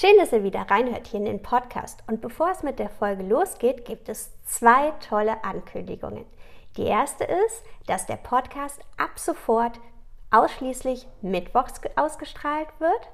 Schön, dass ihr wieder reinhört hier in den Podcast. Und bevor es mit der Folge losgeht, gibt es zwei tolle Ankündigungen. Die erste ist, dass der Podcast ab sofort ausschließlich mittwochs ausgestrahlt wird.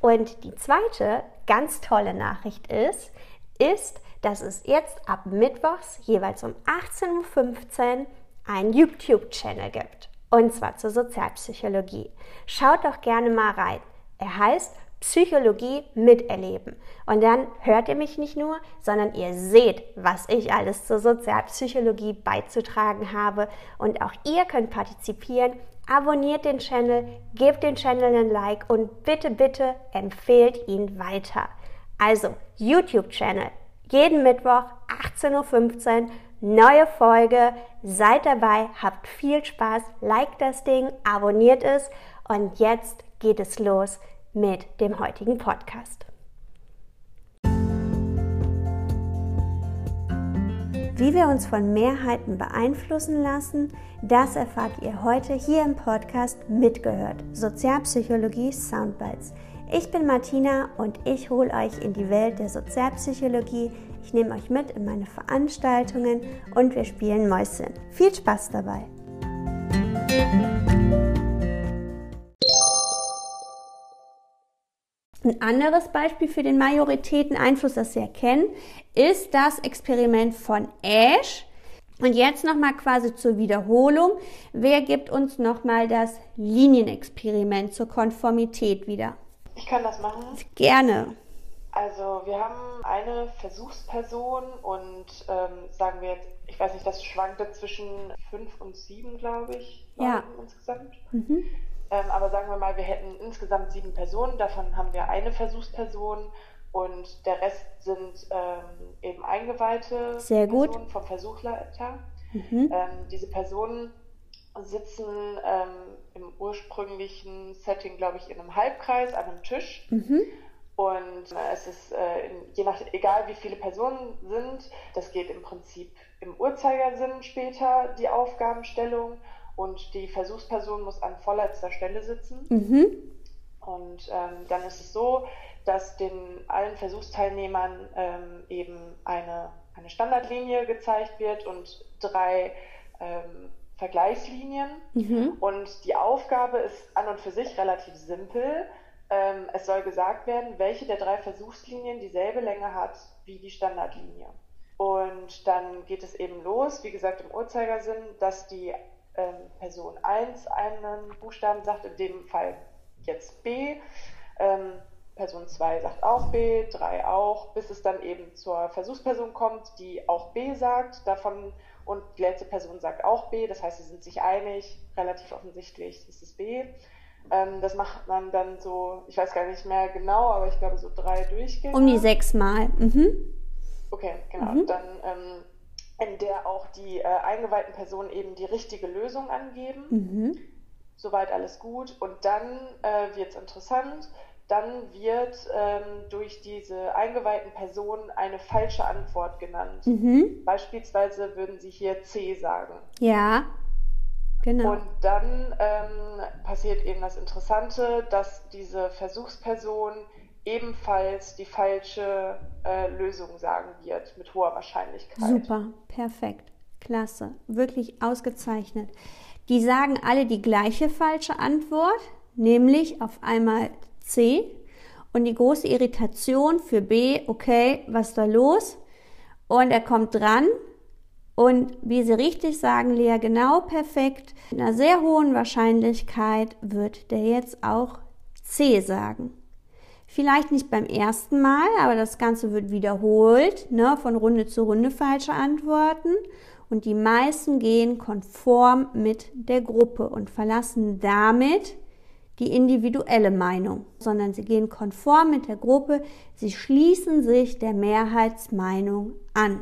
Und die zweite ganz tolle Nachricht ist, ist, dass es jetzt ab Mittwochs jeweils um 18.15 Uhr einen YouTube-Channel gibt. Und zwar zur Sozialpsychologie. Schaut doch gerne mal rein. Er heißt Psychologie miterleben. Und dann hört ihr mich nicht nur, sondern ihr seht, was ich alles zur Sozialpsychologie beizutragen habe. Und auch ihr könnt partizipieren. Abonniert den Channel, gebt den Channel ein Like und bitte, bitte empfehlt ihn weiter. Also, YouTube-Channel. Jeden Mittwoch 18.15 Uhr neue Folge. Seid dabei, habt viel Spaß, liked das Ding, abonniert es und jetzt geht es los mit dem heutigen Podcast. Wie wir uns von Mehrheiten beeinflussen lassen, das erfahrt ihr heute hier im Podcast mitgehört. Sozialpsychologie Soundbites. Ich bin Martina und ich hole euch in die Welt der Sozialpsychologie. Ich nehme euch mit in meine Veranstaltungen und wir spielen Mäuschen. Viel Spaß dabei! Ein anderes Beispiel für den Majoritäteneinfluss, das Sie erkennen, ist das Experiment von Ash. Und jetzt nochmal quasi zur Wiederholung. Wer gibt uns nochmal das Linienexperiment zur Konformität wieder? Ich kann das machen. Gerne. Also wir haben eine Versuchsperson und ähm, sagen wir jetzt, ich weiß nicht, das schwankte zwischen fünf und sieben, glaube ich, ja. insgesamt. Mhm. Ähm, aber sagen wir mal, wir hätten insgesamt sieben Personen, davon haben wir eine Versuchsperson und der Rest sind ähm, eben eingeweihte Sehr gut. Personen vom Versuchleiter. Mhm. Ähm, diese Personen sitzen ähm, im ursprünglichen Setting, glaube ich, in einem Halbkreis an einem Tisch. Mhm. Und äh, es ist äh, je nach, egal wie viele Personen sind, das geht im Prinzip im Uhrzeigersinn später die Aufgabenstellung und die Versuchsperson muss an vorletzter Stelle sitzen. Mhm. Und ähm, dann ist es so, dass den allen Versuchsteilnehmern ähm, eben eine, eine Standardlinie gezeigt wird und drei ähm, Vergleichslinien. Mhm. Und die Aufgabe ist an und für sich relativ simpel. Ähm, es soll gesagt werden, welche der drei Versuchslinien dieselbe Länge hat wie die Standardlinie. Und dann geht es eben los, wie gesagt im Uhrzeigersinn, dass die ähm, Person 1 einen Buchstaben sagt, in dem Fall jetzt B. Ähm, Person 2 sagt auch B, 3 auch, bis es dann eben zur Versuchsperson kommt, die auch B sagt. Davon und die letzte Person sagt auch B, das heißt, sie sind sich einig, relativ offensichtlich ist es B. Ähm, das macht man dann so, ich weiß gar nicht mehr genau, aber ich glaube so drei Durchgänge. Um die sechs Mal. Mhm. Okay, genau. Mhm. Dann ähm, in der auch die äh, eingeweihten Personen eben die richtige Lösung angeben. Mhm. Soweit alles gut. Und dann äh, wird es interessant. Dann wird ähm, durch diese eingeweihten Personen eine falsche Antwort genannt. Mhm. Beispielsweise würden sie hier C sagen. Ja. Genau. Und dann ähm, passiert eben das Interessante, dass diese Versuchsperson ebenfalls die falsche äh, Lösung sagen wird, mit hoher Wahrscheinlichkeit. Super, perfekt, klasse, wirklich ausgezeichnet. Die sagen alle die gleiche falsche Antwort, nämlich auf einmal C. Und die große Irritation für B, okay, was ist da los? Und er kommt dran und wie Sie richtig sagen, Lea, genau perfekt, mit einer sehr hohen Wahrscheinlichkeit wird der jetzt auch C sagen. Vielleicht nicht beim ersten Mal, aber das Ganze wird wiederholt, ne, von Runde zu Runde falsche Antworten. Und die meisten gehen konform mit der Gruppe und verlassen damit die individuelle Meinung, sondern sie gehen konform mit der Gruppe, sie schließen sich der Mehrheitsmeinung an.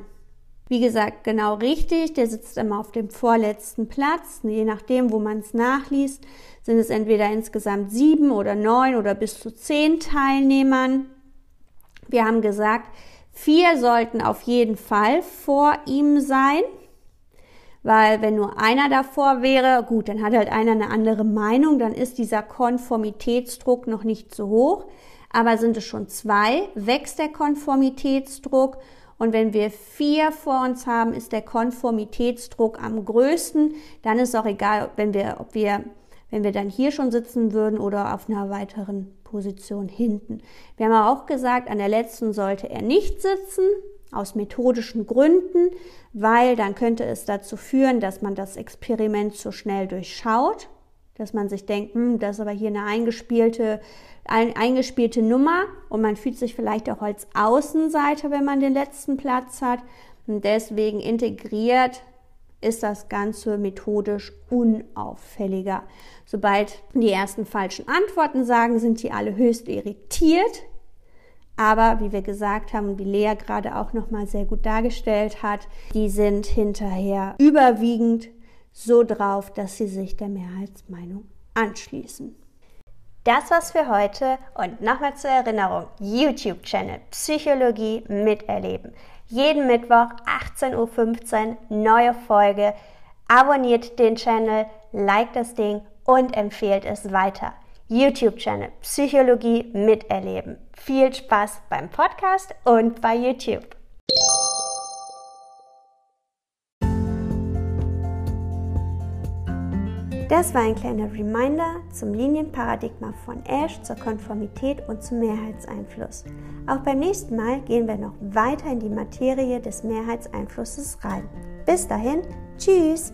Wie gesagt, genau richtig, der sitzt immer auf dem vorletzten Platz, je nachdem, wo man es nachliest sind es entweder insgesamt sieben oder neun oder bis zu zehn Teilnehmern. Wir haben gesagt, vier sollten auf jeden Fall vor ihm sein, weil wenn nur einer davor wäre, gut, dann hat halt einer eine andere Meinung, dann ist dieser Konformitätsdruck noch nicht so hoch. Aber sind es schon zwei, wächst der Konformitätsdruck. Und wenn wir vier vor uns haben, ist der Konformitätsdruck am größten. Dann ist auch egal, wenn wir, ob wir, wenn wir dann hier schon sitzen würden oder auf einer weiteren Position hinten. Wir haben auch gesagt, an der letzten sollte er nicht sitzen, aus methodischen Gründen, weil dann könnte es dazu führen, dass man das Experiment zu schnell durchschaut, dass man sich denkt, hm, das ist aber hier eine eingespielte, ein, eingespielte Nummer und man fühlt sich vielleicht auch als Außenseiter, wenn man den letzten Platz hat. Und deswegen integriert ist das Ganze methodisch unauffälliger. Sobald die ersten falschen Antworten sagen, sind die alle höchst irritiert. Aber wie wir gesagt haben wie Lea gerade auch nochmal sehr gut dargestellt hat, die sind hinterher überwiegend so drauf, dass sie sich der Mehrheitsmeinung anschließen. Das war's für heute und nochmal zur Erinnerung, YouTube-Channel Psychologie miterleben. Jeden Mittwoch 18.15 Uhr neue Folge. Abonniert den Channel, liked das Ding und empfehlt es weiter. YouTube-Channel Psychologie miterleben. Viel Spaß beim Podcast und bei YouTube. Das war ein kleiner Reminder zum Linienparadigma von Ash, zur Konformität und zum Mehrheitseinfluss. Auch beim nächsten Mal gehen wir noch weiter in die Materie des Mehrheitseinflusses rein. Bis dahin, tschüss!